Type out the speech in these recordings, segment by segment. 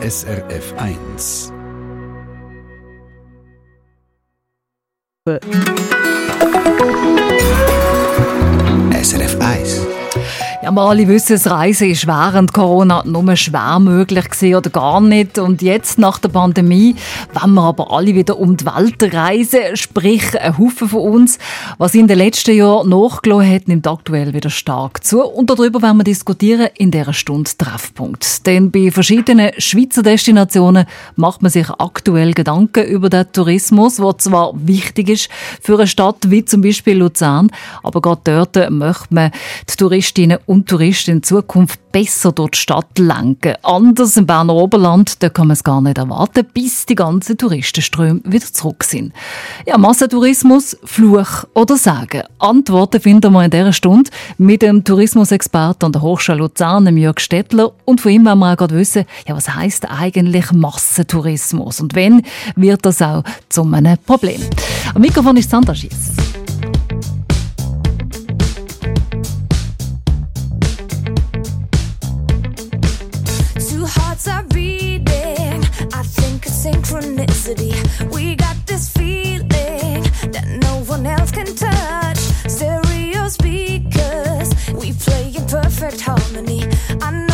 SRF 1. Ja, wir alle wissen, das Reisen ist während Corona nur schwer möglich gewesen oder gar nicht. Und jetzt, nach der Pandemie, wollen wir aber alle wieder um die Welt reisen. Sprich, ein Haufen von uns, was in den letzten Jahren nachgelassen hat, nimmt aktuell wieder stark zu. Und darüber werden wir diskutieren in dieser Stunde Treffpunkt. Denn bei verschiedenen Schweizer Destinationen macht man sich aktuell Gedanken über den Tourismus, der zwar wichtig ist für eine Stadt wie zum Beispiel Luzern, aber gerade dort möchte man die Touristinnen und Touristen in Zukunft besser durch die Stadt lenken. Anders im Berner Oberland, da kann man es gar nicht erwarten, bis die ganzen Touristenströme wieder zurück sind. Ja, Massentourismus, Fluch oder Sagen? Antworten finden wir in dieser Stunde mit dem Tourismusexperten an der Hochschule Luzern, Jörg Stettler. Und von ihm wollen wir auch gerade wissen, ja, was heisst eigentlich Massentourismus? Und wenn wird das auch zu einem Problem? Am Mikrofon ist Sandra Schiess. Synchronicity. We got this feeling that no one else can touch. Stereo speakers, we play in perfect harmony. I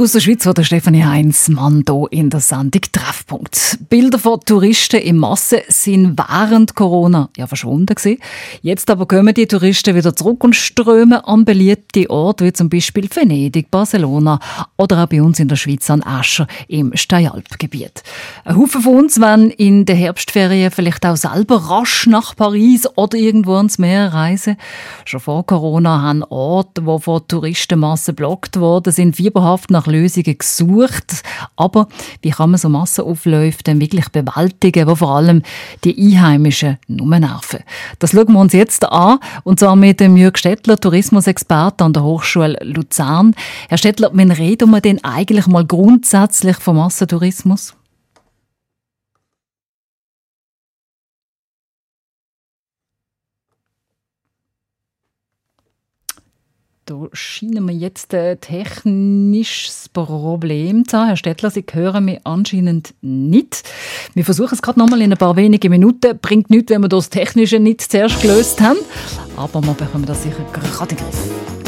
Musik aus der Schweiz oder Stefanie Heinz, Mann hier in der Sendung Treffpunkt. Bilder von Touristen in Masse sind während Corona ja verschwunden gewesen. Jetzt aber kommen die Touristen wieder zurück und strömen an beliebte Orte wie zum Beispiel Venedig, Barcelona oder auch bei uns in der Schweiz an Ascher im Steyralpgebiet. Ein Haufen von uns wollen in der Herbstferien vielleicht auch selber rasch nach Paris oder irgendwo ans Meer reisen. Schon vor Corona haben Orte, die von Touristenmassen blockt worden sind, fieberhaft nach Lösungen gesucht. Aber wie kann man so Massenaufläufe denn wirklich bewältigen, wo vor allem die Einheimischen nur nerven? Das schauen wir uns jetzt an, und zwar mit dem Jürg Stettler, Tourismusexperte an der Hochschule Luzern. Herr Stettler, wann reden wir denn eigentlich mal grundsätzlich vom Massentourismus? Da scheinen wir jetzt ein technisches Problem zu haben. Herr Stettler, Sie hören mich anscheinend nicht. Wir versuchen es gerade nochmal in ein paar wenigen Minuten. Bringt nichts, wenn wir das Technische nicht zuerst gelöst haben. Aber wir bekommen das sicher gerade in den Griff.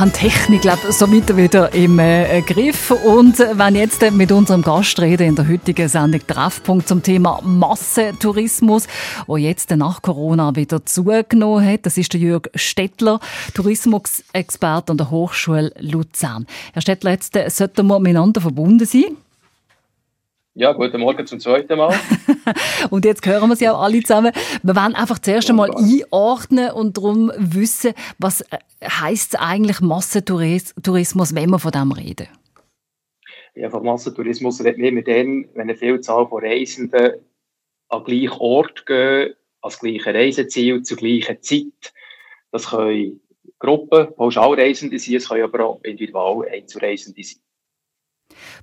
Haben Technik glaub, somit wieder im äh, Griff. Und wenn jetzt mit unserem Gast reden in der heutigen Sendung Treffpunkt zum Thema Massentourismus, wo jetzt nach Corona wieder zugenommen hat, das ist der Jürg Stettler, Tourismusexperte an der Hochschule Luzern. Herr Stettler, jetzt äh, sollten wir miteinander verbunden sein. Ja, guten Morgen zum zweiten Mal. und jetzt hören wir sie auch alle zusammen. Wir wollen einfach zuerst einmal einordnen und darum wissen, was äh, heißt eigentlich Massentourismus, wenn wir von dem reden? Ja, von Massentourismus reden wir dann, wenn eine Vielzahl von Reisenden an gleichen Ort gehen, als gleiche Reiseziel, zur gleichen Zeit. Das können Gruppen, Pauschalreisende sein, es können aber auch Individual-Einzelreisende sein.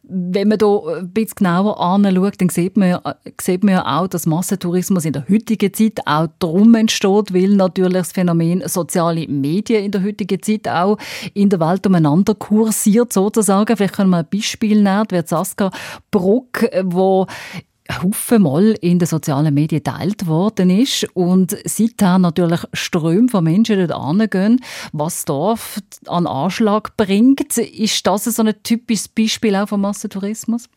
Wenn man hier ein bisschen genauer anschaut, dann sieht man, sieht man ja auch, dass Massentourismus in der heutigen Zeit auch darum entsteht, weil natürlich das Phänomen soziale Medien in der heutigen Zeit auch in der Welt umeinander kursiert, sozusagen. Vielleicht können wir ein Beispiel nehmen, wie Saskia Bruck, wo Mal in den sozialen Medien geteilt worden ist und seither natürlich Ströme von Menschen dort angehen, was Dorf an Anschlag bringt. Ist das so ein typisches Beispiel auch von Massentourismus?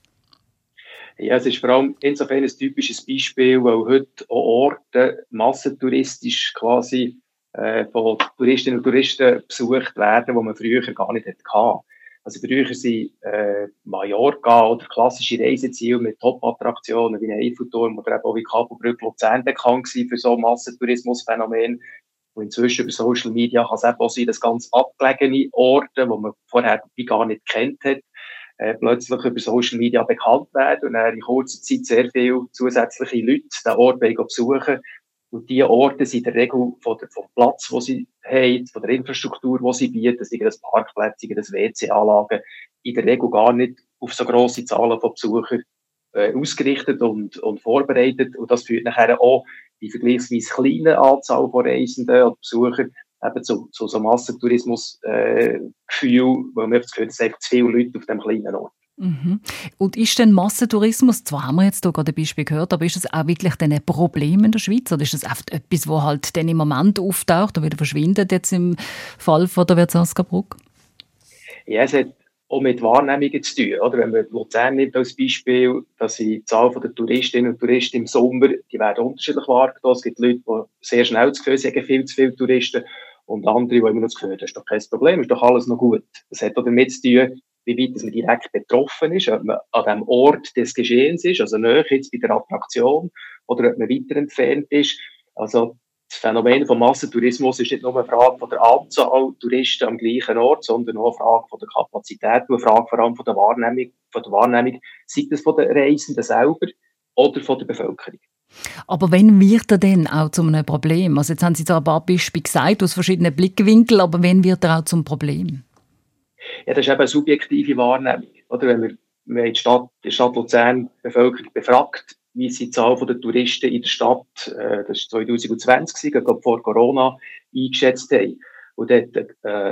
Ja, es ist vor allem insofern ein typisches Beispiel, weil heute auch Orte massentouristisch quasi äh, von Touristinnen und Touristen besucht werden, wo man früher gar nicht hatte. Also früher sind äh, Mallorca oder klassische Reiseziele mit Top-Attraktionen wie ein Eiffelturm oder eben auch wie Kabelbrücke Luzern bekannt gewesen für so Massentourismusphänomen. Und inzwischen über Social Media kann es eben auch sein, dass ganz abgelegene Orte, die man vorher gar nicht kennt hat, äh, plötzlich über Social Media bekannt werden und dann in kurzer Zeit sehr viele zusätzliche Leute den Ort besuchen Und diese Orte sind in der Regel von der, vom Platz, wo sie haben, von der Infrastruktur, die sie bieten, sei das Parkplätze, sei das WC-Anlagen, in der Regel gar nicht auf so grosse Zahlen von Besuchern äh, ausgerichtet und, und vorbereitet. Und das führt nachher auch bei vergleichsweise kleinen Anzahl von Reisenden und Besuchern eben zu, zu so Massentourismus-Gefühl, äh, weil man das Gefühl es einfach zu viele Leute auf dem kleinen Ort. Mhm. Und ist denn Massentourismus, zwar haben wir jetzt hier gerade ein Beispiel gehört, aber ist das auch wirklich ein Problem in der Schweiz oder ist das oft etwas, wo halt dann im Moment auftaucht und wieder verschwindet jetzt im Fall von der Wirtsaskabrück? Ja, es hat auch mit Wahrnehmungen zu tun. Oder? Wenn man Luzern nimmt als Beispiel, dass die Zahl der Touristinnen und Touristen im Sommer, die werden unterschiedlich wahrgenommen. Es gibt Leute, die sehr schnell das Gefühl haben, viel zu viele Touristen und andere, die immer noch das Gefühl haben, das ist doch kein Problem, ist doch alles noch gut. Das hat auch damit zu tun, wie weit man direkt betroffen ist, ob man an dem Ort des Geschehens ist, also näher jetzt bei der Attraktion, oder ob man weiter entfernt ist. Also das Phänomen von Massentourismus ist nicht nur eine Frage von der Anzahl Touristen am gleichen Ort, sondern auch eine Frage von der Kapazität und eine Frage vor allem von der Wahrnehmung, von der Wahrnehmung, sei das von den Reisenden selber oder von der Bevölkerung. Aber wenn wird er denn auch zu einem Problem? Also jetzt haben Sie zwar ein paar Beispiele gesagt aus verschiedenen Blickwinkeln, aber wenn wird er auch zum Problem? Ja, das ist eben eine subjektive Wahrnehmung. Oder wenn wir, wir haben die Stadt, die Stadt Luzern die Bevölkerung befragt, wie sie die Zahl der Touristen in der Stadt, äh, das war 2020, glaube vor Corona, eingeschätzt haben. Und dort äh,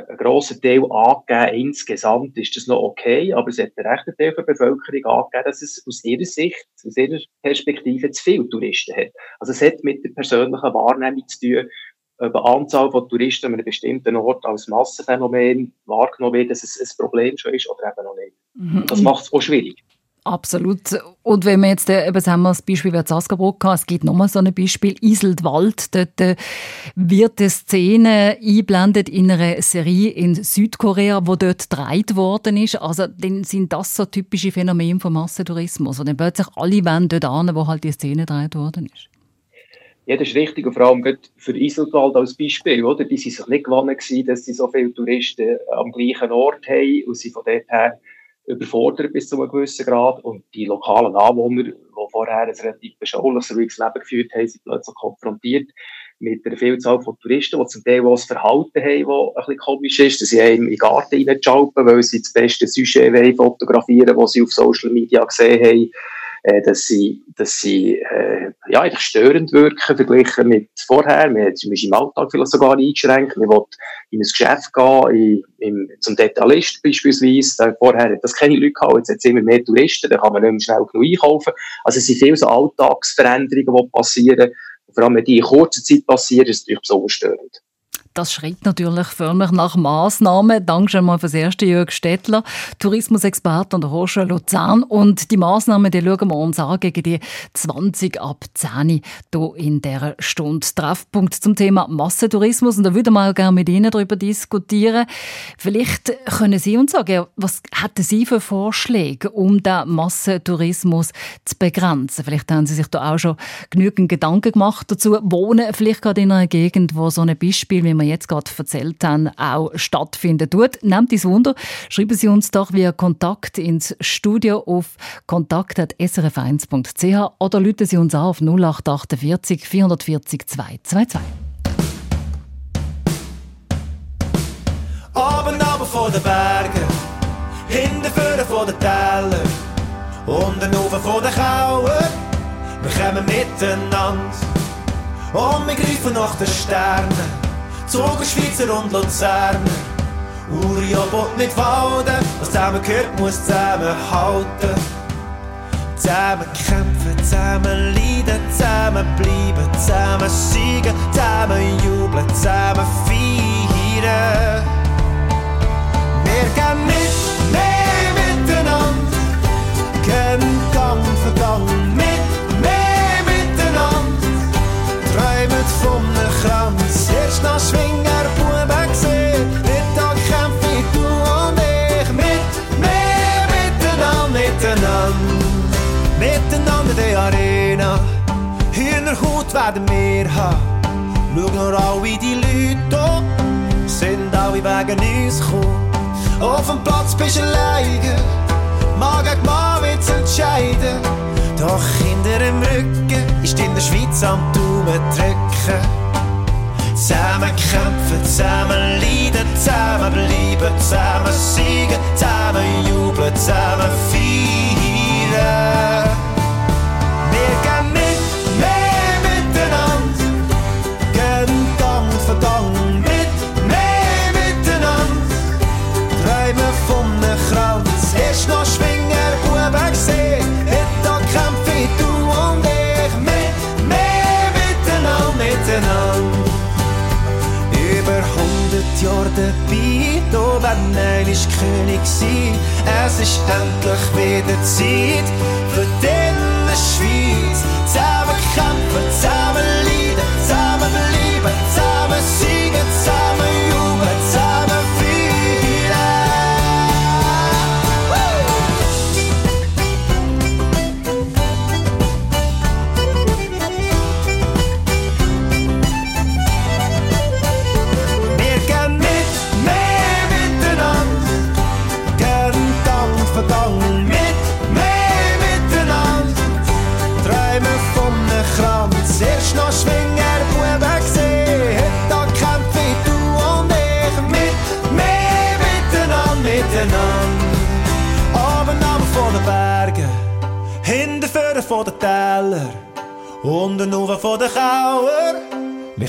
ein grosser Teil angegeben, insgesamt ist das noch okay, aber es hat der rechte Teil der Bevölkerung angegeben, dass es aus ihrer Sicht, aus ihrer Perspektive zu viele Touristen hat. Also es hat mit der persönlichen Wahrnehmung zu tun, eine Anzahl von Touristen an einem bestimmten Ort als Massenphänomen wahrgenommen wird, dass es ein Problem schon ist oder eben noch nicht. Mhm. Das macht es auch schwierig. Absolut. Und wenn wir jetzt, äh, eben sagen wir das Beispiel wie haben, es gibt nochmal so ein Beispiel, Iseldwald, dort äh, wird eine Szene eingeblendet in einer Serie in Südkorea, wo dort gedreht worden ist. Also dann sind das so typische Phänomene vom Massentourismus. Und dann plötzlich alle wollen dort an, wo halt die Szene gedreht worden ist. Ja, das ist richtig. Und vor allem für Iselwald als Beispiel, oder? Die sind sich nicht gewohnt gewesen, dass sie so viele Touristen am gleichen Ort haben und sie von dort her überfordert bis zu einem gewissen Grad. Und die lokalen Anwohner, die vorher ein relativ beschauliches, ruhiges Leben geführt haben, sind plötzlich konfrontiert mit einer Vielzahl von Touristen, die zum Teil auch ein Verhalten haben, das ein bisschen komisch ist, dass sie in den Garten reinschalpen, weil sie das beste Sujet fotografieren wollen, das sie auf Social Media gesehen haben äh, dass sie, dass sie äh, ja, eigentlich störend wirken verglichen mit vorher. Man ist im Alltag vielleicht sogar eingeschränkt. Man will in ein Geschäft gehen, in, in, zum Detailist beispielsweise. Vorher hat das keine Leute gehabt, jetzt hat es immer mehr Touristen, da kann man nicht mehr schnell genug einkaufen. Also es sind viele so Alltagsveränderungen, die passieren. Vor allem, wenn die in kurzer Zeit passieren, ist es natürlich besonders störend. Das schreit natürlich förmlich nach Massnahmen. Danke schon mal fürs erste, Jörg Stettler, Tourismusexperte an der Hochschule Luzern. Und die Massnahmen, die schauen wir uns an gegen die 20 ab 10 hier in dieser Stunde. Treffpunkt zum Thema Massentourismus. Und da würde man auch gerne mit Ihnen darüber diskutieren. Vielleicht können Sie uns sagen, was hätten Sie für Vorschläge, um den Massentourismus zu begrenzen? Vielleicht haben Sie sich da auch schon genügend Gedanken gemacht dazu. Wohnen vielleicht gerade in einer Gegend, wo so ein Beispiel, wie wir jetzt gerade erzählt haben, auch stattfinden tut. Nehmt es Wunder, schreiben Sie uns doch via Kontakt ins Studio auf kontakt.srf1.ch oder rufen Sie uns an auf 0848 440 222. Abend aber vor den Bergen, hinten vorne vor den Tälern, unten oben vor den Kauen, wir kommen miteinander und wir greifen nach den Sternen. Zuger, Schweizer und Luzerner. Uriobot mit Walden, was zusammengehört, muss zusammenhalten. Zusammen kämpfen, zusammen leiden, zusammen bleiben, zusammen siegen, zusammen jubeln, zusammen feiern. Wir gehen nicht mehr miteinander, gehen Gang für Gang Erst nach Schwinger, Buben gesehen, Mittag kämpfe ich, du und ich, mit mehr miteinander, miteinander, miteinander in der Arena, Hühnerhaut werden wir haben, schau nur alle die Leute da, sind alle wegen uns gekommen, auf Platz bist du alleine, Mann gegen Mann wird's entscheiden, Doch hinter dem Rücken ist in der Schweiz am Daumen drücken. Zusammen kämpfen, zusammen leiden, zusammen bleiben, zusammen siegen, zusammen jubeln, zusammen feiern. Dabei, da werden einmal König sein. Es ist endlich wieder Zeit für diese Schweiz. Zusammen kämpfen, zusammen leiden, zusammen bleiben, zusammen siegen,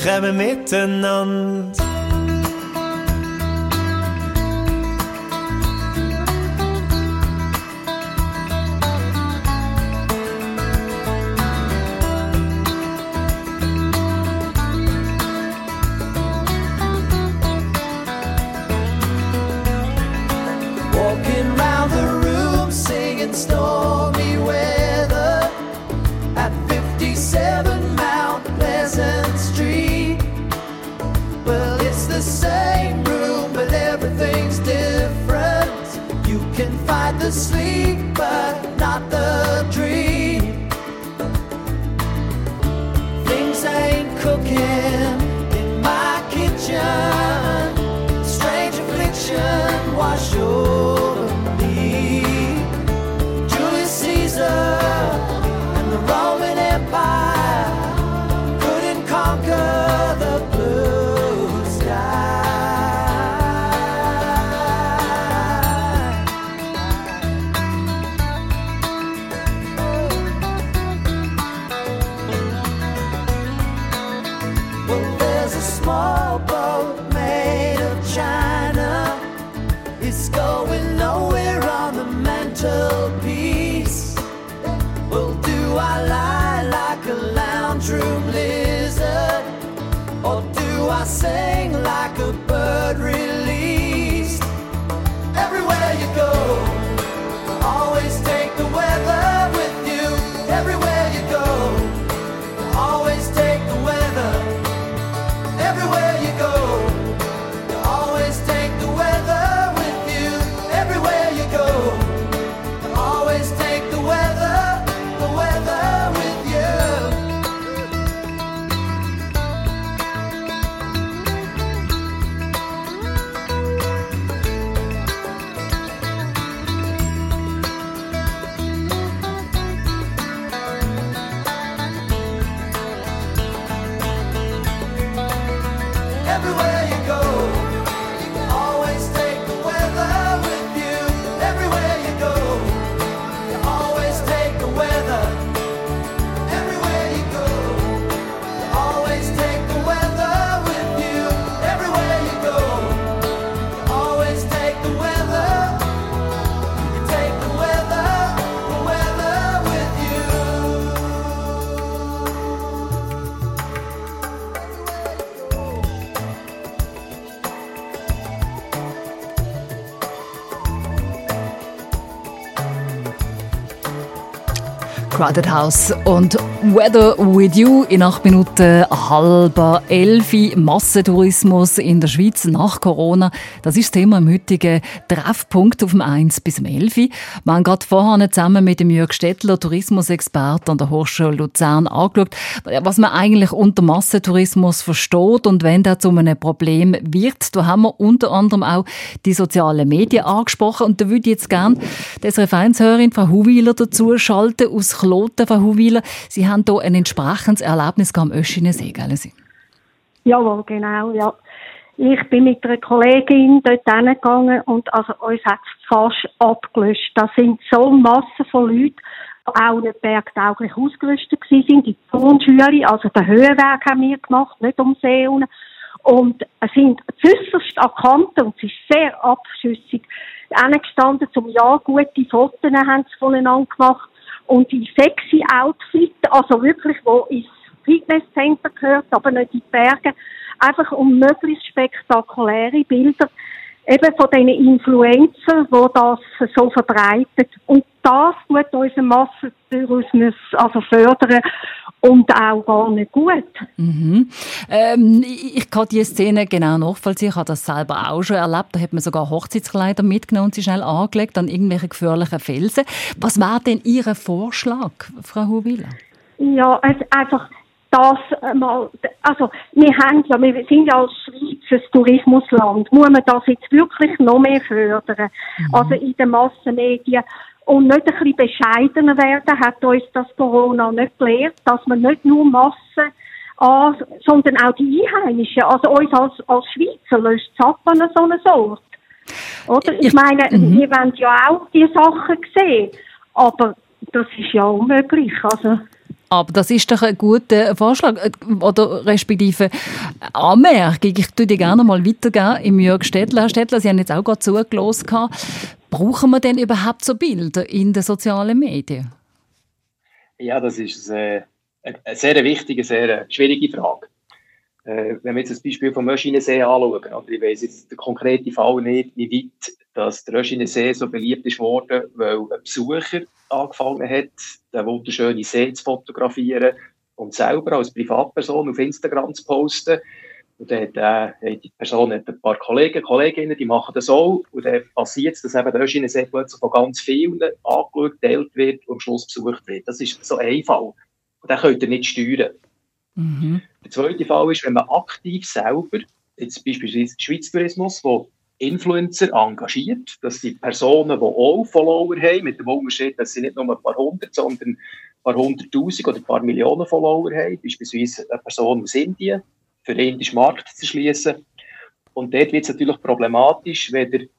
wir kommen miteinander. A small boat made of china. It's going nowhere on the mantelpiece. Well, do I lie like a lounge room lizard? Or do I sing like Crowded House und Weather with You in acht Minuten halber elfi. Massentourismus in der Schweiz nach Corona. Das ist das Thema im heutigen Treffpunkt auf dem 1 bis 11. Wir haben gerade vorher zusammen mit dem Jörg Stettler, Tourismusexperte an der Hochschule Luzern, angeschaut, was man eigentlich unter Massentourismus versteht und wenn das zu einem Problem wird. Da haben wir unter anderem auch die sozialen Medien angesprochen und da würde ich jetzt gerne die SRF 1-Hörerin Frau Huwiler dazu schalten aus Kloten, Frau Huwiler. Sie haben hier ein entsprechendes Erlebnis am Öschinensee, gell? Jawohl, genau, ja. Ich bin mit einer Kollegin dort hingegangen und also uns hat es fast abgelöscht. Da sind so Massen von Leuten, die auch nicht bergtauglich ausgerüstet sind. Die Turnschüler, also den Höhenweg haben wir gemacht, nicht um See. Und es sind äußerst an Kanten und es ist sehr abschüssig gestanden, zum Ja gute Fotos haben sie voneinander gemacht und die sexy Outfit, also wirklich, wo ins Fitnesscenter gehört, aber nicht in die Berge, einfach um möglichst spektakuläre Bilder eben von diesen Influencern, die das so verbreitet. Und das tut unsere Massentourismus also fördern und auch gar nicht gut. Mhm. Ähm, ich kann diese Szene genau nachvollziehen. Ich habe das selber auch schon erlebt. Da hat man sogar Hochzeitskleider mitgenommen und sie schnell angelegt an irgendwelche gefährlichen Felsen. Was war denn Ihr Vorschlag, Frau Hubila? Ja, also einfach das mal, also wir haben ja, wir sind ja als Schweiz ein Tourismusland, muss man das jetzt wirklich noch mehr fördern, mhm. also in den Massenmedien und nicht ein bisschen bescheidener werden, hat uns das Corona nicht gelehrt, dass man nicht nur Massen an, sondern auch die Einheimischen, also uns als, als Schweizer löst an so einer Ort. Oder? Ich meine, mhm. wir wollen ja auch die Sachen sehen, aber das ist ja unmöglich, also aber das ist doch ein guter Vorschlag äh, oder respektive Anmerkung. Ich tue die gerne mal weitergeben im Jörg Städtler. Herr Städtler, Sie haben jetzt auch gerade zugelassen. Brauchen wir denn überhaupt so Bilder in den sozialen Medien? Ja, das ist eine, eine sehr wichtige, sehr schwierige Frage. Äh, wenn wir jetzt das Beispiel vom Möschinensee anschauen, oder ich weiß jetzt den konkreten Fall nicht, wie weit dass der Möschinensee so beliebt ist worden, weil ein Besucher angefangen hat, den wunderschönen See zu fotografieren und selber als Privatperson auf Instagram zu posten. Und dann hat, äh, die Person hat ein paar Kollegen, Kolleginnen, die machen das auch. Und dann passiert es, dass eben der Öschinensee plötzlich von ganz vielen angeschaut, geteilt wird und am Schluss besucht wird. Das ist so ein Fall. Und den könnt ihr nicht steuern. Mhm. Der zweite Fall ist, wenn man aktiv selber, jetzt beispielsweise Schweiz Tourismus, wo Influencer engagiert, dass die Personen, die auch Follower haben, mit dem Unterschied, dass sie nicht nur ein paar hundert, sondern ein paar hunderttausend oder ein paar Millionen Follower haben, beispielsweise eine Person aus Indien, für den indischen Markt zu schließen. Und dort wird es natürlich problematisch, wenn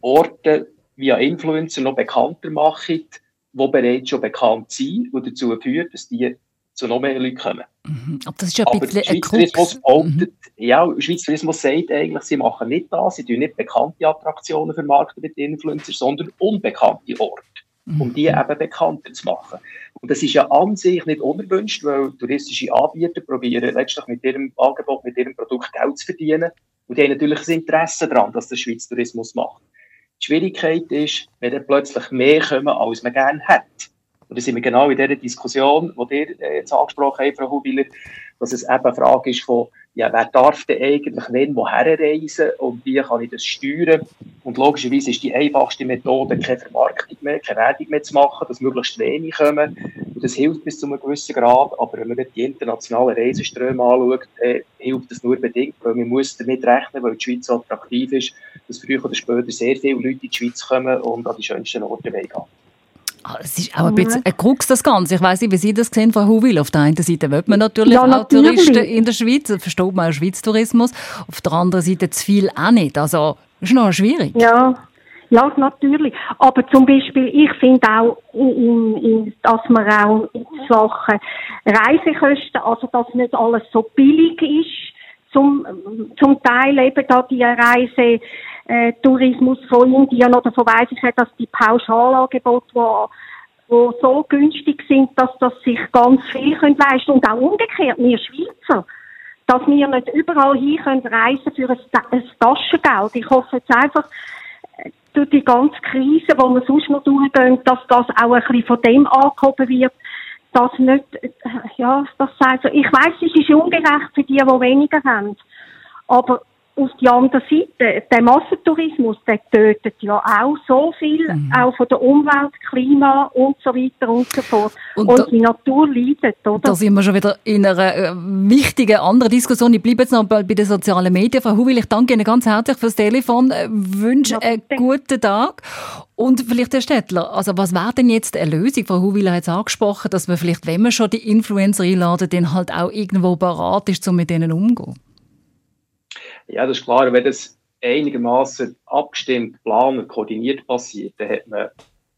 Orte via Influencer noch bekannter macht, die bereits schon bekannt sind und dazu führt, dass die zu noch mehr Leuten kommen. Mhm. Aber das ist ja ein Aber bisschen ein Tourismus behauptet, mhm. ja, Schweizer Tourismus sagt eigentlich, sie machen nicht das, sie tun nicht bekannte Attraktionen vermarkten mit Influencers, sondern unbekannte Orte, mhm. um die eben bekannter zu machen. Und das ist ja an sich nicht unerwünscht, weil touristische Anbieter probieren letztlich mit ihrem Angebot, mit ihrem Produkt Geld zu verdienen. Und die haben natürlich ein Interesse daran, dass der Schweizer Tourismus macht. Die Schwierigkeit ist, wenn dann plötzlich mehr kommen, als man gerne hat. Und da sind wir genau in dieser Diskussion, die ihr äh, jetzt angesprochen habt, Frau Hubiler, dass es eben eine Frage ist von, ja, wer darf denn eigentlich wenn woher reisen und wie kann ich das steuern? Und logischerweise ist die einfachste Methode, keine Vermarktung mehr, keine Werbung mehr zu machen, dass möglichst wenig kommen. Und das hilft bis zu einem gewissen Grad, aber wenn man die internationalen Reiseströme anschaut, äh, hilft das nur bedingt, weil man muss damit rechnen, weil die Schweiz so attraktiv ist, dass früher oder später sehr viele Leute in die Schweiz kommen und an die schönsten Orte gehen. Ah, es ist auch ein bisschen ein Krux, das Ganze. Ich weiß nicht, wie Sie das sehen, Frau Huwil. Auf der einen Seite will man natürlich, ja, natürlich. auch Touristen in der Schweiz, versteht man auch Schweiz-Tourismus. Auf der anderen Seite zu viel auch nicht. Also, ist noch schwierig. Ja, ja, natürlich. Aber zum Beispiel, ich finde auch, in, in, dass man auch in Sachen Reisekosten, also dass nicht alles so billig ist, zum, zum Teil eben da die Reise, äh, Tourismus von Indien oder von weiss ich nicht, dass die Pauschalangebote, wo, wo so günstig sind, dass das sich ganz viel können leisten und auch umgekehrt, wir Schweizer, dass wir nicht überall hin können reisen für ein, Taschengeld. Ich hoffe jetzt einfach, äh, durch die ganze Krise, die wir sonst noch durchgehen, dass das auch ein bisschen von dem angehoben wird, dass nicht, äh, ja, das also, ich weiß, es ist ungerecht für die, die weniger haben, aber auf die andere Seite, der Massentourismus, der tötet ja auch so viel, mhm. auch von der Umwelt, Klima und so weiter und so fort. Und, und da, die Natur leidet, oder? Da sind wir schon wieder in einer äh, wichtigen anderen Diskussion. Ich bleibe jetzt noch bei, bei den sozialen Medien. Frau Huwil, ich danke Ihnen ganz herzlich fürs Telefon, äh, wünsche ja, einen guten Tag. Und vielleicht Herr Städtler, also was wäre denn jetzt eine Lösung? Frau Huwil hat es angesprochen, dass man vielleicht, wenn man schon die Influencer einladen, dann halt auch irgendwo bereit ist, um mit denen umzugehen. Ja, das ist klar. Wenn das einigermaßen abgestimmt, geplant, koordiniert passiert, dann hat man,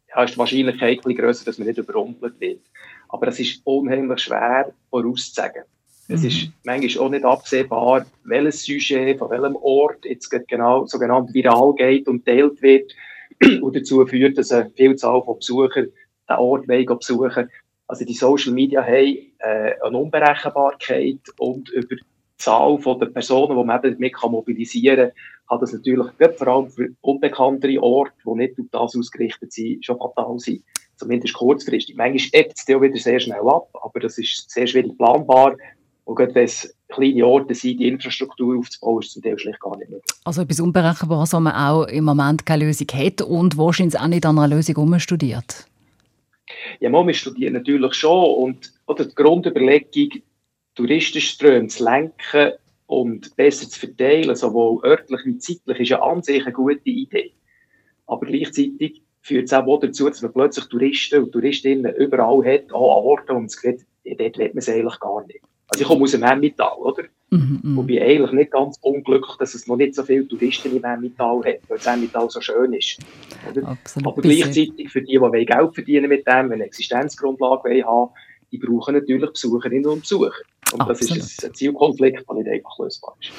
ja, ist die Wahrscheinlichkeit ein grösser, dass man nicht überrumpelt wird. Aber es ist unheimlich schwer vorauszusagen. Es mhm. ist manchmal auch nicht absehbar, welches Sujet von welchem Ort jetzt genau sogenannt viral geht und teilt wird und dazu führt, dass eine Vielzahl von Besuchern den Ort besuchen Also die Social Media haben äh, eine Unberechenbarkeit und über Zahl von der Personen, die man eben mit mobilisieren kann, kann das natürlich vor allem für unbekanntere Orte, die nicht auf das ausgerichtet sind, schon fatal sein. Zumindest kurzfristig. Manchmal ebbt es auch wieder sehr schnell ab, aber das ist sehr schwierig planbar. Und gerade wenn es kleine Orte sind, die Infrastruktur aufzubauen, ist zum Teil schlicht gar nicht möglich. Also etwas Unberechenbares, wo man auch im Moment keine Lösung hat und wahrscheinlich auch nicht an einer Lösung umstudiert. Ja, wir studieren natürlich schon. Und oder die Grundüberlegung, Touristenströme zu lenken und besser zu verteilen, sowohl örtlich wie zeitlich, ist ja an sich eine gute Idee. Aber gleichzeitig führt es auch dazu, dass man plötzlich Touristen und Touristinnen überall hat, auch an Orten, und es geht, dort will man es eigentlich gar nicht. Also ich komme aus dem Emmental, oder? Mhm, und bin eigentlich nicht ganz unglücklich, dass es noch nicht so viele Touristen im Emmental hat, weil das Emmental so schön ist. Absolut Aber gleichzeitig für die, die Geld verdienen mit dem, wenn eine Existenzgrundlage haben die brauchen natürlich Besucherinnen und Besucher. Und Absolut. das ist ein Zielkonflikt, der nicht einfach lösbar ist.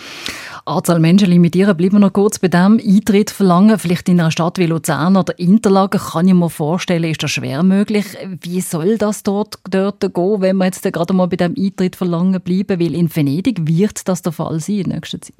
Anzahl Menschen limitieren. Bleiben wir noch kurz bei dem. Eintritt verlangen, vielleicht in einer Stadt wie Luzern oder Interlaken, kann ich mir vorstellen, ist das schwer möglich. Wie soll das dort, dort gehen, wenn wir jetzt gerade mal bei dem Eintritt verlangen bleiben? Weil in Venedig wird das der Fall sein in nächster Zeit.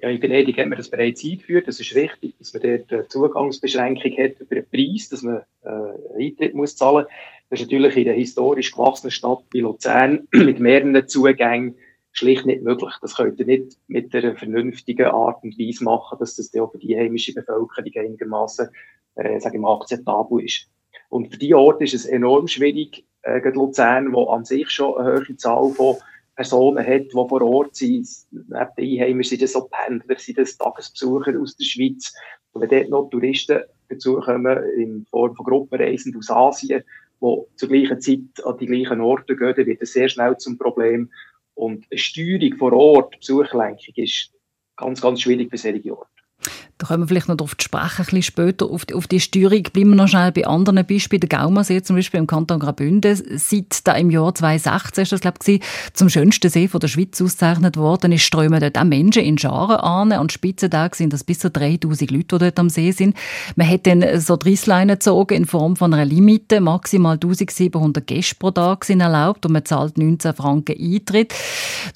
Ja, in Venedig hat man das bereits eingeführt. Es ist richtig, dass man dort eine Zugangsbeschränkung hat über den Preis, dass man äh, Eintritt muss zahlen muss. Das ist natürlich in der historisch gewachsenen Stadt wie Luzern mit mehreren Zugängen schlicht nicht möglich. Das könnt ihr nicht mit einer vernünftigen Art und Weise machen, dass das auch für die heimische Bevölkerung einigermaßen, äh, sage ich mal, akzeptabel ist. Und für die Orte ist es enorm schwierig, äh, Luzern, wo an sich schon eine hohe Zahl von Personen hat, die vor Ort sind, neben den Einheimischen sind das so Pendler, sind das Tagesbesucher aus der Schweiz. Und wenn dort noch Touristen dazukommen, in Form von Gruppenreisenden aus Asien, die zur gleichen Zeit an die gleichen Orte gehen, dann wird es sehr schnell zum Problem. Und eine Steuerung vor Ort, Besuchlenkung, ist ganz, ganz schwierig für solche Orte. Da kommen wir vielleicht noch darauf zu sprechen, ein bisschen später, auf die, auf die Steuerung. Bleiben wir noch schnell bei anderen Beispielen. Der Gaumersee zum Beispiel im Kanton Graubünden, seit da im Jahr 2016 ist das, glaube ich, zum schönsten See von der Schweiz ausgezeichnet worden ist, strömen dort auch Menschen in Scharen an. An Spitzentagen sind das bis zu 3000 Leute, die dort am See sind. Man hat dann so Dreissleinen gezogen in Form von einer Limite. Maximal 1700 Gäste pro Tag sind erlaubt und man zahlt 19 Franken Eintritt.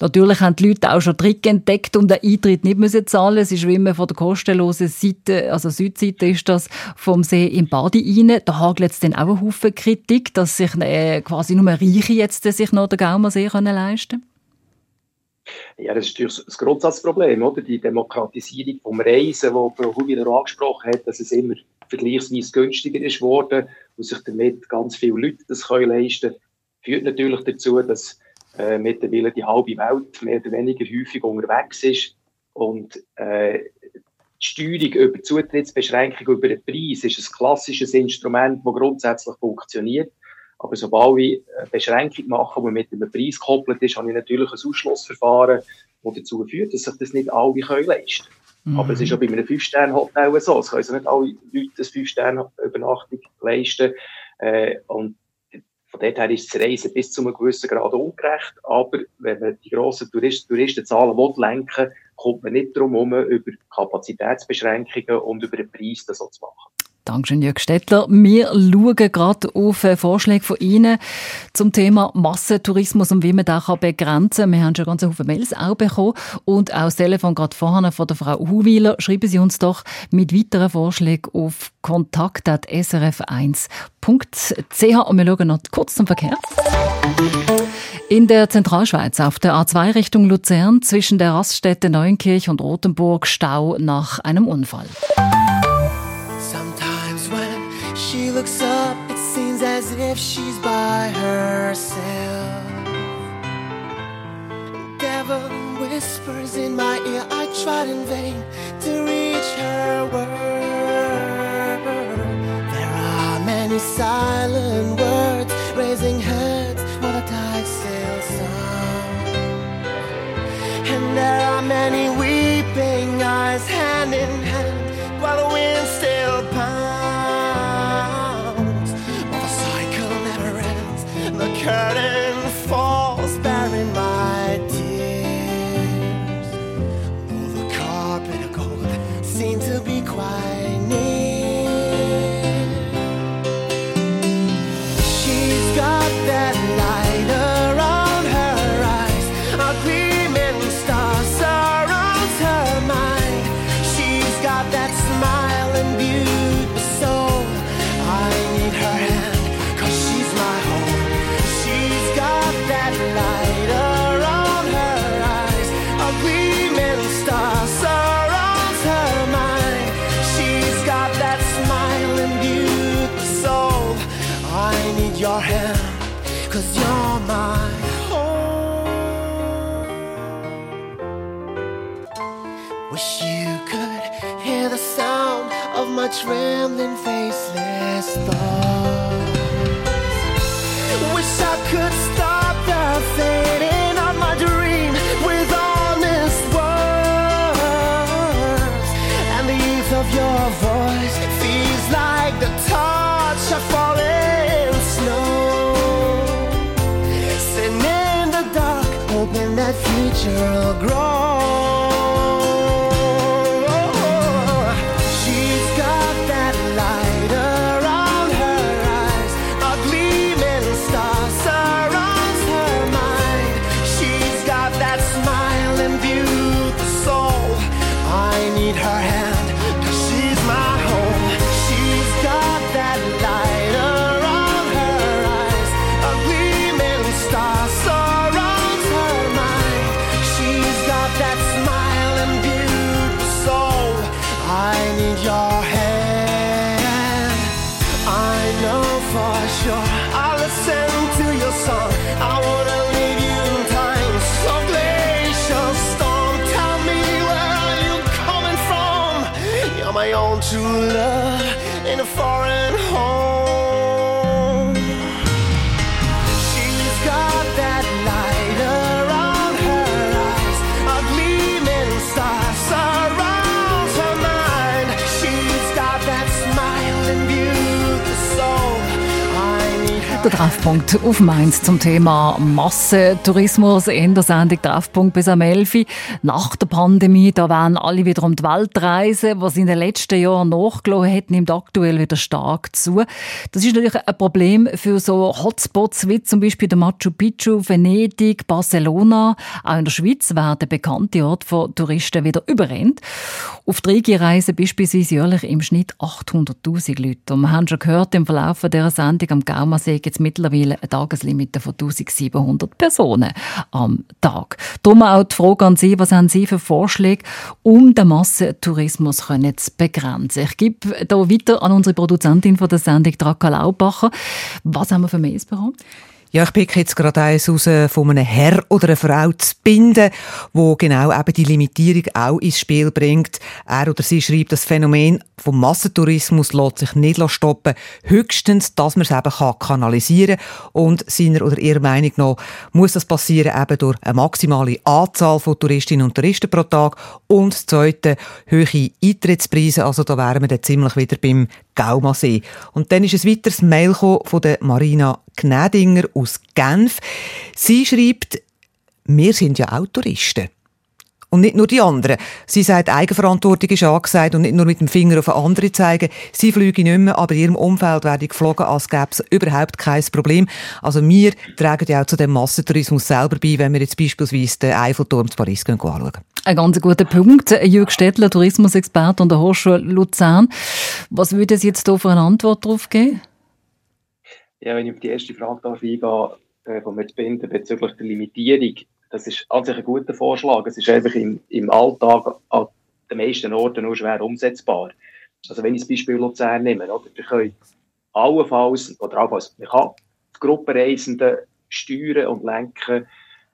Natürlich haben die Leute auch schon Trick entdeckt, um den Eintritt nicht müssen zahlen. Es ist wie immer von der kostenlosen Seite, also Südseite ist das, vom See im Bade rein. Da hagelt es dann auch einen Haufen Kritik, dass sich äh, quasi nur Reiche jetzt sich noch den Gaumersee können leisten ja, das ist natürlich das Grundsatzproblem, oder? Die Demokratisierung vom Reisen, wo Frau Hubiler angesprochen hat, dass es immer vergleichsweise günstiger ist worden und sich damit ganz viele Leute das können leisten führt natürlich dazu, dass äh, mittlerweile die halbe Welt mehr oder weniger häufig unterwegs ist und äh, die Steuerung über Zutrittsbeschränkung über den Preis ist ein klassisches Instrument, das grundsätzlich funktioniert. Aber sobald ich eine Beschränkung mache, die mit einem Preis gekoppelt ist, habe ich natürlich ein Ausschlussverfahren, das dazu führt, dass sich das nicht alle können leisten können. Mhm. Aber es ist auch bei einem Fünf-Sterne-Hotel so. Es können sich nicht alle Leute eine Fünf-Sterne-Übernachtung leisten. Äh, und von dort her ist das Reisen bis zu einem gewissen Grad ungerecht. Aber wenn man die grossen Touristen, Touristenzahlen will lenken kommt man nicht darum herum, über Kapazitätsbeschränkungen und über den Preis das so zu machen. Dankeschön, Jörg Stettler. Wir schauen gerade auf Vorschläge von Ihnen zum Thema Massentourismus und wie man das begrenzen kann. Wir haben schon ganz viele Mails auch bekommen und auch das Telefon gerade vorne von der Frau Huwiler. Schreiben Sie uns doch mit weiteren Vorschlägen auf kontakt.srf1.ch und wir schauen noch kurz zum Verkehr. In der Zentralschweiz auf der A2 Richtung Luzern zwischen der Raststätte Neunkirch und Rothenburg Stau nach einem Unfall. Sometimes when she looks up, it seems as if she's by herself. Devil whispers in my ear, I tried in vain to reach her word. There are many silent words raising heads there are many weeping eyes hand in in a Treffpunkt auf Mainz zum Thema Massentourismus in der Sendung Treffpunkt bis am 11. Uhr. Nach der Pandemie, da werden alle wieder um die Welt reisen. Was in den letzten Jahren nachgelassen hat, nimmt aktuell wieder stark zu. Das ist natürlich ein Problem für so Hotspots wie zum Beispiel der Machu Picchu, Venedig, Barcelona. Auch in der Schweiz werden bekannte Orte von Touristen wieder überrennt. Auf die Reisen beispielsweise jährlich im Schnitt 800'000 Leute. Und wir haben schon gehört, im Verlauf dieser Sendung am Gaumersee gibt es mittlerweile ein Tageslimit von 1700 Personen am Tag. Darum auch die Frage an Sie, was haben Sie für Vorschläge, um den Massentourismus zu begrenzen? Ich gebe hier weiter an unsere Produzentin von der Sendung, Draka Laubacher. Was haben wir für Mails bekommen? Ja, ich pick jetzt gerade eins raus von einem Herr oder einer Frau zu binden, wo genau eben die Limitierung auch ins Spiel bringt. Er oder sie schreibt, das Phänomen vom Massentourismus lässt sich nicht stoppen. Höchstens, dass man es eben kann kanalisieren kann. Und seiner oder ihrer Meinung nach muss das passieren eben durch eine maximale Anzahl von Touristinnen und Touristen pro Tag. Und Zweite, hohe Eintrittspreise. Also da wären wir dann ziemlich wieder beim Gaumasee. Und dann ist ein weiteres Mail von der Marina Gnädinger aus Genf. Sie schreibt, wir sind ja auch Touristen. Und nicht nur die anderen. Sie sagt, Eigenverantwortung ist angesagt und nicht nur mit dem Finger auf andere zeigen. Sie fliegen nicht mehr, aber in ihrem Umfeld werden geflogen, als gäbe es überhaupt kein Problem. Also wir tragen ja auch zu dem Massentourismus selber bei, wenn wir jetzt beispielsweise den Eiffelturm zu Paris anschauen. Ein ganz guter Punkt. Jürg Stettler, Tourismusexperte an der Hochschule Luzern. Was würde es jetzt hier für eine Antwort darauf geben? Ja, wenn ich auf die erste Frage darf eingehen äh, mir zu binden bezüglich der Limitierung, das ist an sich ein guter Vorschlag. Es ist einfach im, im Alltag an den meisten Orten nur schwer umsetzbar. Also wenn ich das Beispiel Luzern nehme, oder, ihr könnt allenfalls, oder allenfalls, man kann die Gruppenreisenden steuern und lenken,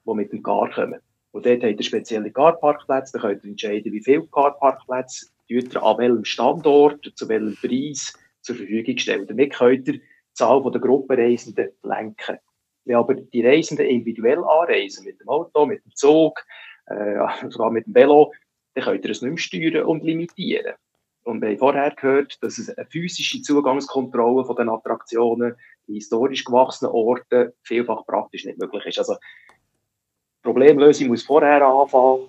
die mit dem Car kommen. Und dort habt ihr spezielle Carparkplätze, da könnt ihr entscheiden, wie viele Carparkplätze ihr an welchem Standort, zu welchem Preis zur Verfügung stellen. Damit könnt ihr die Zahl der Gruppenreisenden lenken. Wenn aber die Reisenden individuell anreisen, mit dem Auto, mit dem Zug, äh, sogar mit dem Velo, dann könnt ihr es nicht mehr steuern und limitieren. Und wir haben vorher gehört, dass es eine physische Zugangskontrolle von den Attraktionen in historisch gewachsenen Orten vielfach praktisch nicht möglich ist. Also, Problemlösung muss vorher anfangen,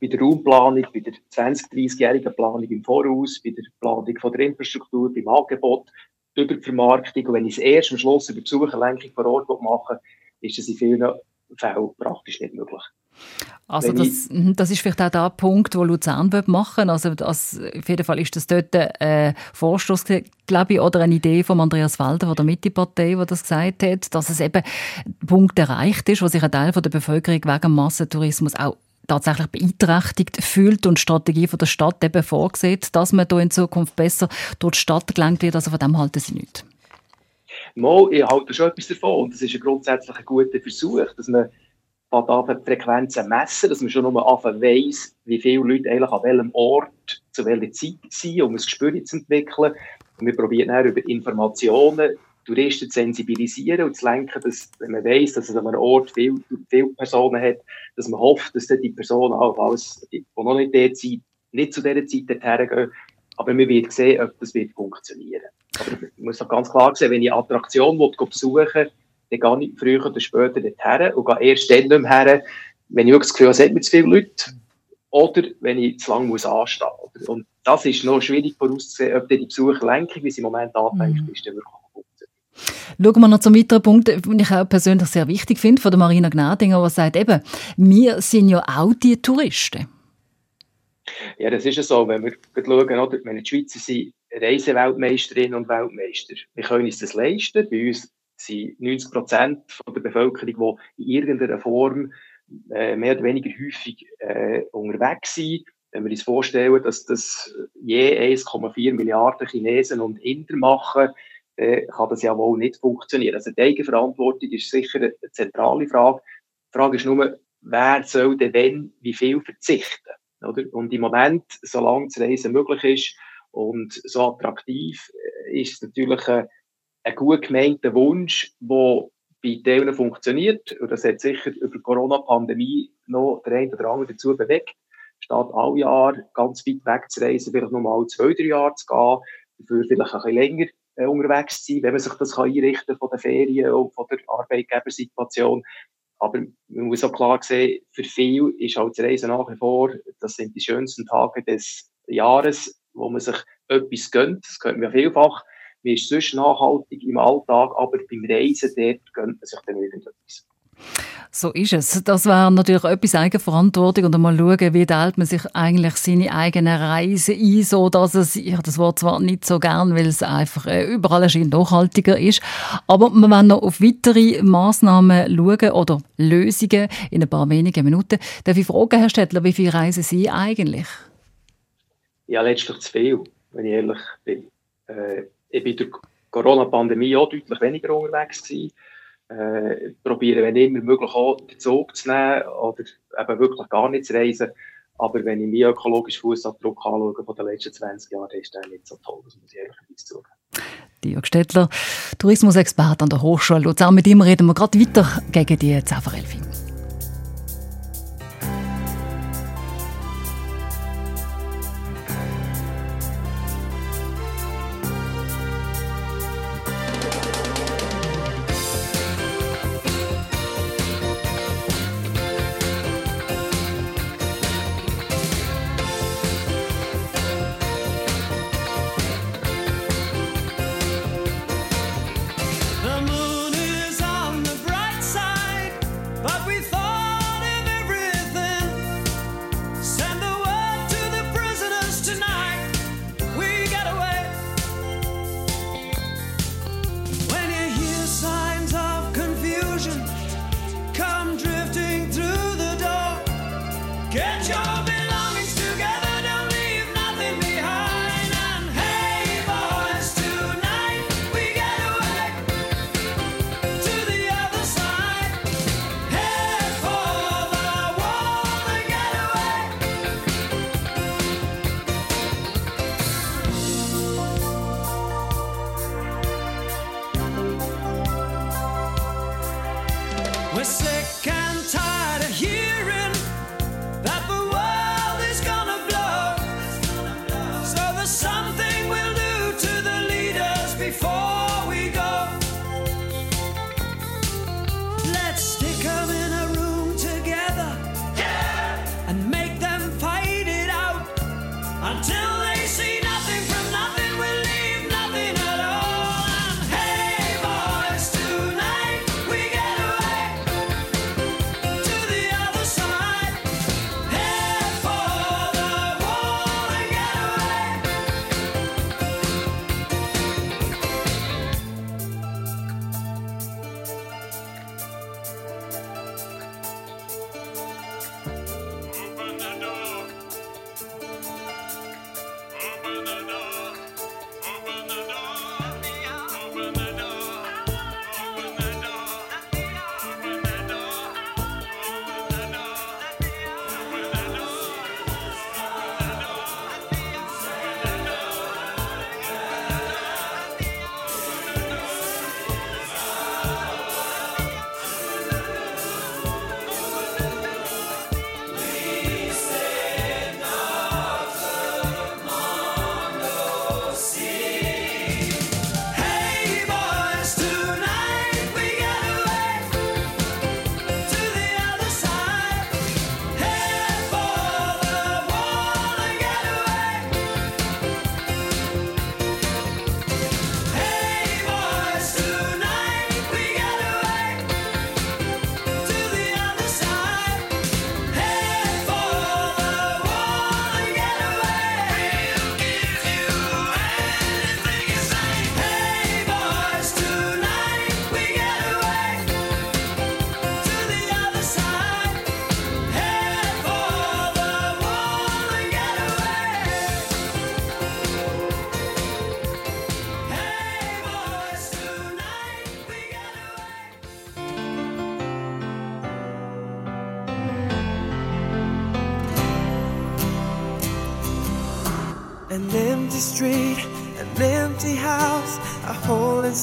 bei der Raumplanung, bei der 20-, 30-jährigen Planung im Voraus, bei der Planung von der Infrastruktur, beim Angebot, über die Vermarktung. Und wenn ich es erst am Schluss über Besucherlenkung vor Ort mache, ist es in vielen Fällen praktisch nicht möglich. Also das, mhm, das ist vielleicht auch der Punkt, wo Luzern machen Also das, auf jeden Fall ist das dort ein äh, Vorstoß, glaube ich, oder eine Idee von Andreas Walder von der Mitte-Partei, der das gesagt hat, dass es eben ein Punkt erreicht ist, wo sich ein Teil von der Bevölkerung wegen Massentourismus auch tatsächlich beeinträchtigt fühlt und die Strategie von der Stadt eben vorsieht, dass man da in Zukunft besser durch die Stadt gelenkt wird. Also von dem halten Sie nicht. Mal, ich halte schon etwas davon. Und das ist ein grundsätzlich ein guter Versuch, dass man die Frequenzen messen, dass man schon nur anfangen weiss, wie viele Leute eigentlich an welchem Ort zu welcher Zeit sind, um ein Gespür zu entwickeln. Und wir probieren dann über Informationen Touristen zu sensibilisieren und zu lenken, dass, wenn man weiss, dass es an einem Ort viele, viele Personen hat, dass man hofft, dass die Personen auch alles, die, noch nicht dort sind, nicht zu dieser Zeit dorthin gehen. Aber man wird sehen, ob das wird funktionieren. Aber ich muss auch ganz klar sehen, wenn ich Attraktion besuchen will, dann gehe ich früher oder später dorthin und gehe erst dann nicht mehr her, wenn ich wirklich das Gefühl habe, es hat mir zu viele Leute oder wenn ich zu lange muss anstehen muss. Und das ist noch schwierig vorauszusehen, ob die Besucherlenkung, wie sie im Moment anfängt, mhm. ist, dann wirklich Schauen wir noch zum weiteren Punkt, den ich auch persönlich sehr wichtig finde, von der Marina Gnadinger, die sagt eben, wir sind ja auch die Touristen. Ja, das ist ja so. Wenn wir schauen, oder? Wenn die Schweizer sind Reiseweltmeisterinnen und Weltmeister. Wir können uns das leisten. Bei uns sind 90 Prozent der Bevölkerung, die in irgendeiner Form äh, mehr oder weniger häufig äh, unterwegs sind. Wenn wir uns vorstellen, dass das je 1,4 Milliarden Chinesen und Inder machen, äh, kann das ja wohl nicht funktionieren. Also die Eigenverantwortung ist sicher eine zentrale Frage. Die Frage ist nur, wer soll denn wenn wie viel verzichten? Oder? Und im Moment, solange das Reisen möglich ist und so attraktiv, äh, ist es natürlich ein, ein gut gemeinter Wunsch, der bei Teilen funktioniert. Und das hat sicher über die Corona-Pandemie noch der eine oder andere dazu bewegt, statt alle Jahre ganz weit weg zu reisen, vielleicht nur mal zwei, drei Jahre zu gehen, dafür vielleicht ein bisschen länger äh, unterwegs sein, wenn man sich das kann einrichten von den Ferien und von der Arbeitgebersituation. Aber man muss auch klar sehen, für viele ist halt das Reisen nach wie vor, das sind die schönsten Tage des Jahres, wo man sich etwas gönnt. Das könnte man vielfach. Man ist sonst nachhaltig im Alltag, aber beim Reisen dort gönnt man sich dann irgendetwas. So ist es. Das wäre natürlich etwas Eigenverantwortung und mal schauen, wie teilt man sich eigentlich seine eigene Reise ein, so dass es, ich habe das Wort zwar nicht so gern, weil es einfach äh, überall erscheint nachhaltiger ist, aber wir werden noch auf weitere Massnahmen schauen oder Lösungen in ein paar wenigen Minuten. Darf ich fragen, Herr Stettler, wie viele reisen Sie eigentlich? Ja, letztlich zu viel, wenn ich ehrlich bin. Äh, ich bin durch die Corona-Pandemie auch deutlich weniger unterwegs gewesen äh, probieren, wenn immer möglich auch den Zug zu nehmen oder eben wirklich gar nicht zu reisen. Aber wenn ich meinen ökologischen Fußabdruck anschaue von den letzten 20 Jahren, ist der nicht so toll, das muss ich ehrlich zugeben. Dirk Stettler, Tourismusexperte an der Hochschule Luzern. Mit ihm reden wir gerade weiter gegen die 10 vor 11.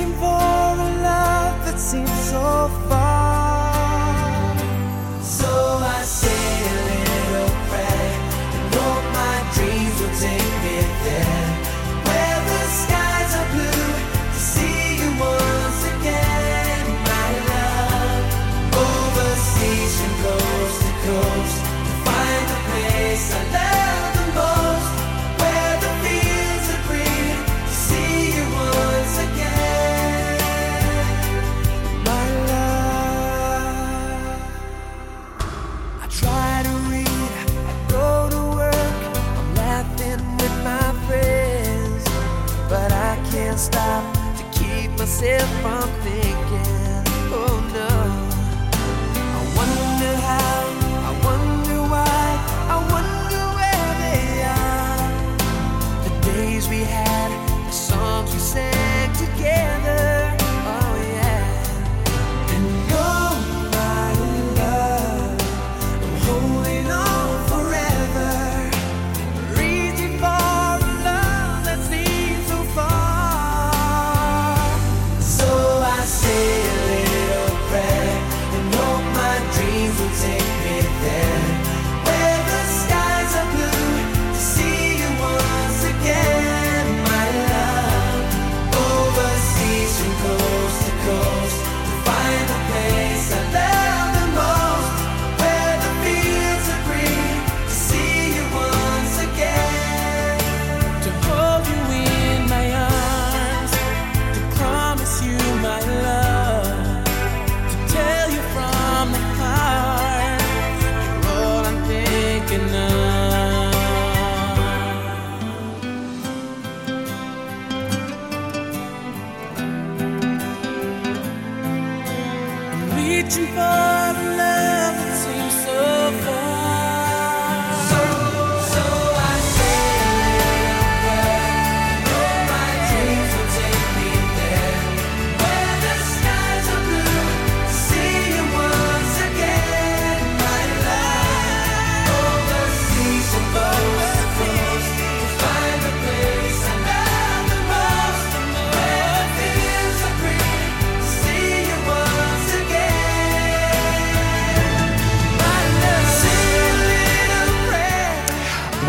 searching for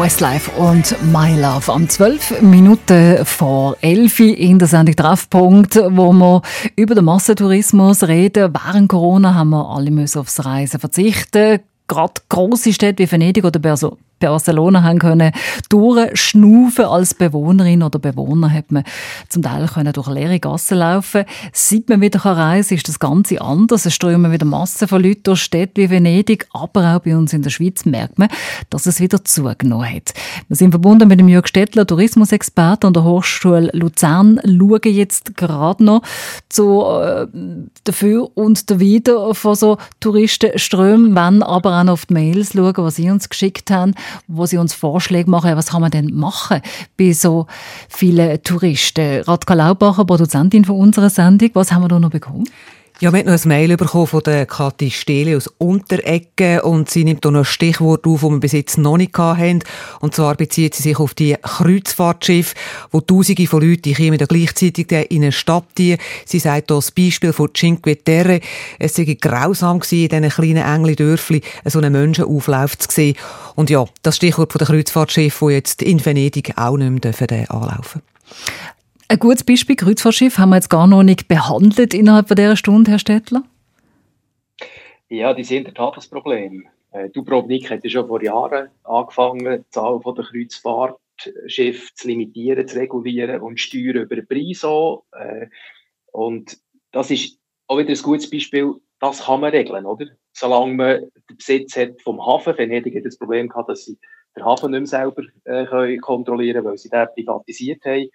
Westlife und My Love am 12 Minuten vor 11 in der Sendung Treffpunkt, wo wir über den Massentourismus reden. Während Corona haben wir alle müssen aufs Reisen verzichten. Gerade grosse Städte wie Venedig oder Berso- Barcelona haben können durchschnaufen. Als Bewohnerin oder Bewohner hat man zum Teil können durch leere Gassen laufen. Seit man wieder reisen kann, ist das Ganze anders. Es strömen wieder Massen von Leuten durch Städte wie Venedig, aber auch bei uns in der Schweiz merkt man, dass es wieder zugenommen hat. Wir sind verbunden mit dem Jörg Stettler, Tourismusexperte an der Hochschule Luzern, schauen jetzt gerade noch zu äh, dafür und dawider von so Touristenströmen, wenn aber auch noch auf die Mails schauen, was Sie uns geschickt haben, wo Sie uns Vorschläge machen, was kann man denn machen bei so vielen Touristen. Radka Laubacher, Produzentin von unserer Sendung, was haben wir da noch bekommen? Ja, wir haben noch ein Mail bekommen von der Kathi Stehle aus Unterecke und sie nimmt hier noch ein Stichwort auf, das wir bis jetzt noch nicht hatten. Und zwar bezieht sie sich auf die Kreuzfahrtschiffe, wo Tausende von Leuten kommen gleichzeitig in eine Stadt ziehen. Sie sagt hier das Beispiel von Cinque Terre. Es sei grausam gewesen, in diesen kleinen Engli-Dörfli so einen Menschenauflauf zu sehen. Und ja, das Stichwort von der Kreuzfahrtschiffe, die jetzt in Venedig auch nicht mehr dürfen, anlaufen Ein gutes Beispiel, Kreuzfahrtschiff, haben wir jetzt gar noch nicht behandelt innerhalb dieser Stunde, Herr Stettler. Ja, die sind in der Tat das Problem. Äh, Dubrovnik hat ja schon vor Jahren angefangen, die Zahl der Kreuzfahrtschiffe zu limitieren, zu regulieren und steuern über den Preis auch. Äh, Und das ist auch wieder ein gutes Beispiel, das kann man regeln, oder? Solange man den Besitz hat vom Hafen. Venedig hat das Problem gehabt, dass sie den Hafen nicht mehr selber äh, können weil sie den privatisiert haben.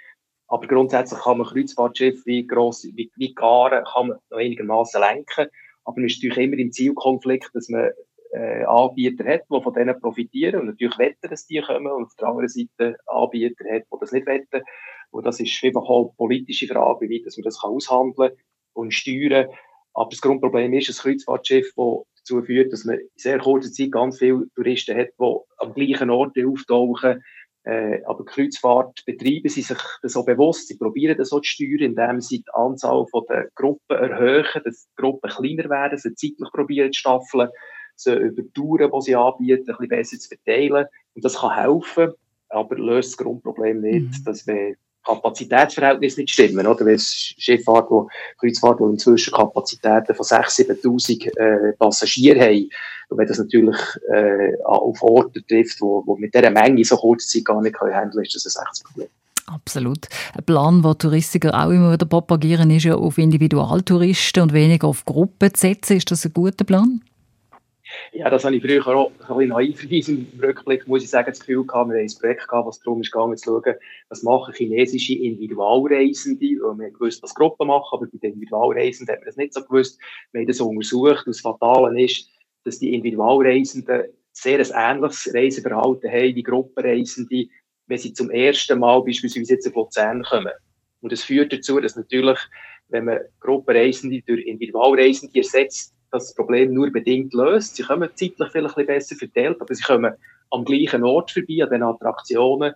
Aber grundsätzlich kann man Kreuzfahrtschiffe wie, grosse, wie, wie Garen kann man noch einigermaßen lenken. Aber man ist natürlich immer im Zielkonflikt, dass man äh, Anbieter hat, die von denen profitieren und natürlich wetten, dass die kommen und auf der anderen Seite Anbieter hat, die das nicht wetten. Und das ist einfach auch eine politische Frage, wie dass man das kann aushandeln und steuern. Aber das Grundproblem ist, ein Kreuzfahrtschiff, das dazu führt, dass man in sehr kurzer Zeit ganz viele Touristen hat, die am gleichen Ort auftauchen. Äh, aber Kreuzfahrtbetriebe sind sich das so bewusst, sie probieren das so zu steuern, indem sie die Anzahl der Gruppen erhöhen, dass die Gruppen kleiner werden, sie zeitlich probieren zu staffeln, sie über die Touren, die sie anbieten, ein bisschen besser zu verteilen. Und das kann helfen, aber löst das Grundproblem nicht, mhm. dass wir Kapazitätsverhältnisse nicht stimmen, oder? Wenn es Schifffahrt, wo, Kreuzfahrt, wo inzwischen Kapazitäten von 6.000, 7.000 äh, Passagiere haben, und wenn das natürlich äh, auf Orte trifft, wo, wo mit dieser Menge so kurze Zeit gar nicht handeln können, ist das ein echtes Problem. Absolut. Ein Plan, den Touristiker auch immer wieder propagieren, ist ja auf Individualtouristen und weniger auf Gruppen zu setzen. Ist das ein guter Plan? Ja, das habe ich früher auch ein bisschen naiv im Rückblick, muss ich sagen, das Gefühl gehabt, wir haben ein Projekt gehabt, was darum ist gegangen, zu schauen, was machen chinesische Individualreisende, weil wir gewusst, was Gruppen machen, aber bei den Individualreisenden hat man das nicht so gewusst. Wir haben das untersucht und das Fatale ist, dass die Individualreisenden sehr ein ähnliches Reiseverhalten haben wie Gruppenreisende, wenn sie zum ersten Mal beispielsweise jetzt auf Luzern kommen. Und das führt dazu, dass natürlich, wenn man Gruppenreisende durch Individualreisende ersetzt, das Problem nur bedingt löst. Sie kommen zeitlich vielleicht ein bisschen besser verteilt, aber sie kommen am gleichen Ort vorbei, an den Attraktionen.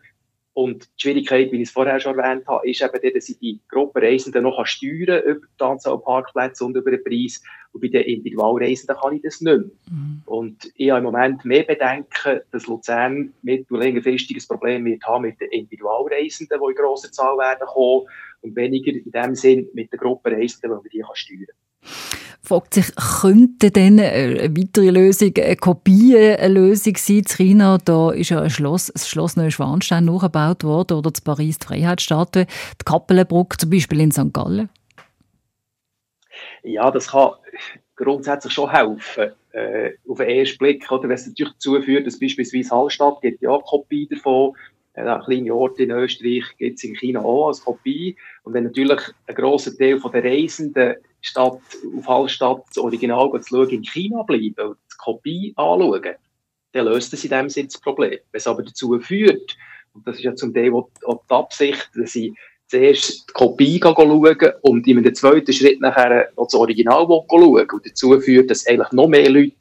Und die Schwierigkeit, wie ich es vorher schon erwähnt habe, ist eben, dass ich die Gruppenreisenden noch steuern über die Anzahl Parkplätze und über den Preis. Und bei den Individualreisenden kann ich das nicht mehr. Mhm. Und ich habe im Moment mehr Bedenken, dass Luzern mittel- und längerfristig ein Problem wird haben mit den Individualreisenden, die in grosser Zahl werden kommen, und weniger in dem Sinn mit den Gruppenreisenden, weil wir die steuern kann fragt sich, könnte denn eine weitere Lösung eine Kopie eine Lösung sein? In China, da ist ja ein Schloss, das Schloss Neuschwanstein nachgebaut worden oder zu Paris die Freiheitsstatue, die Kappelenbrücke zum Beispiel in St. Gallen. Ja, das kann grundsätzlich schon helfen. Äh, auf den ersten Blick, oder, wenn es natürlich dazu führt, dass beispielsweise Hallstatt gibt ja Kopie davon, äh, kleine Orte in Österreich gibt es in China auch als Kopie. Und wenn natürlich ein grosser Teil der Reisenden statt auf Hallstatt das Original zu schauen, in China bleiben und die Kopie anschauen, dann löst das in dem Sinne das Problem. Es aber dazu führt, und das ist ja zum Teil auch die Absicht, dass sie zuerst die Kopie schauen und in einem zweiten Schritt nachher noch das Original schauen und dazu führt, dass eigentlich noch mehr Leute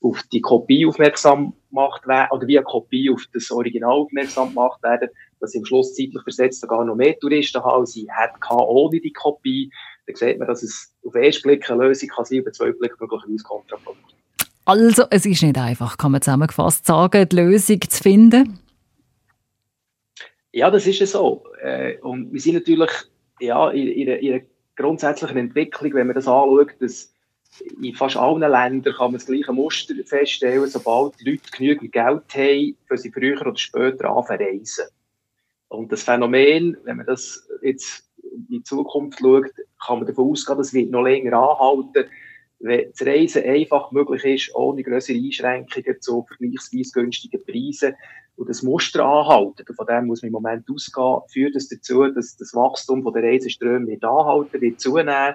auf die Kopie aufmerksam gemacht werden, oder wie eine Kopie auf das Original aufmerksam gemacht werden, dass sie am Schluss zeitlich versetzt sogar noch mehr Touristen haben, sie hätten ohne die Kopie. Dann sieht man, dass es auf den ersten Blick eine Lösung kann sein, auf den zweiten Blick möglicherweise kontraproduktiv. Also, es ist nicht einfach, kann man zusammengefasst sagen, die Lösung zu finden? Ja, das ist ja so. Äh, und wir sind natürlich ja, in, einer grundsätzlichen Entwicklung, wenn man das anschaut, dass in fast allen Ländern kann man das gleiche Muster feststellen, sobald die Leute genügend Geld haben, für sie früher oder später anfangen reisen. Und das Phänomen, wenn man das jetzt in die Zukunft schaut, kann man davon ausgehen, dass es noch länger anhalten. Wenn das Reisen einfach möglich ist, ohne größere Einschränkungen zu vergleichsweise günstigen Preisen. Und das Muster anhalten, und von dem muss man im Moment ausgehen, führt es das dazu, dass das Wachstum der Reiseströme nicht anhalten wird, zunehmen.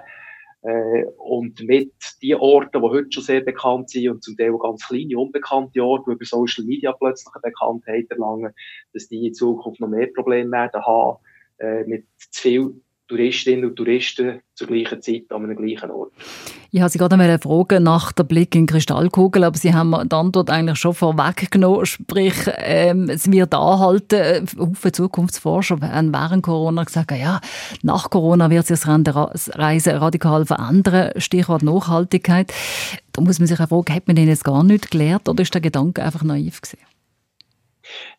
Äh, und mit die Orte, die heute schon sehr bekannt sind und zum Teil ganz kleine, unbekannte Orte, die über Social Media plötzlich eine Bekanntheit erlangen, dass die in Zukunft noch mehr Probleme werden haben, äh, mit zu viel Touristinnen und Touristen zur gleichen Zeit an einem gleichen Ort. Ich habe Sie gerade eine Frage nach dem Blick in die Kristallkugel, aber Sie haben die Antwort eigentlich schon vorweggenommen, sprich, ähm, es wird anhalten. Viele Zukunftsforscher haben während Corona gesagt, ja, nach Corona wird sich das Reisen radikal verändern, Stichwort Nachhaltigkeit. Da muss man sich auch fragen, hat man den jetzt gar nicht gelernt oder ist der Gedanke einfach naiv gewesen?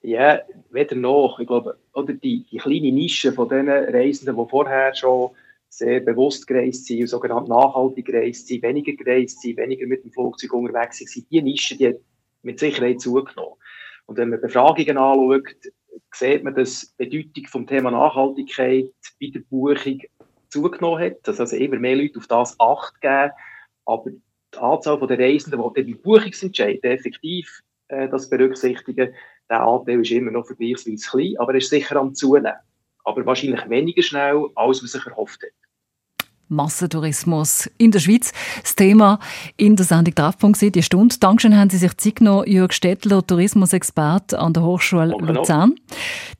Ja, weder noch. Ich glaube, oder die, die kleine Nische von den Reisenden, die vorher schon sehr bewusst gereist sind, sogenannt nachhaltig gereist sind, weniger gereist sind, weniger mit dem Flugzeug unterwegs sind, die Nische, die hat mit Sicherheit zugenommen. Und wenn man Befragungen anschaut, sieht man, dass die Bedeutung vom Thema Nachhaltigkeit bei der Buchung zugenommen hat, dass also immer mehr Leute auf das Acht geben, aber die Anzahl der Reisenden, die bei Buchungsentscheiden effektiv äh, das berücksichtigen, der Anteil ist immer noch vergleichsweise klein, aber er ist sicher am Zunehmen. Aber wahrscheinlich weniger schnell, als man sich erhofft hat. Massentourismus in der Schweiz. Das Thema in der Sendung Treffpunkt die Stunde. Dankeschön haben Sie sich Zeit genommen, Jörg Stettler, Tourismusexperte an der Hochschule Danke Luzern.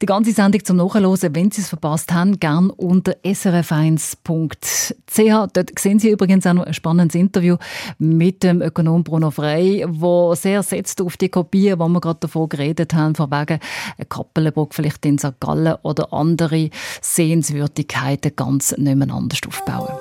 Die ganze Sendung zum Nachhören, wenn Sie es verpasst haben, gern unter srf1.ch. Dort sehen Sie übrigens auch noch ein spannendes Interview mit dem Ökonom Bruno Frey, wo sehr setzt auf die Kopien, wo wir gerade davor geredet haben, von wegen Kappelenburg vielleicht in St. Gallen oder andere Sehenswürdigkeiten ganz nebeneinander aufbauen.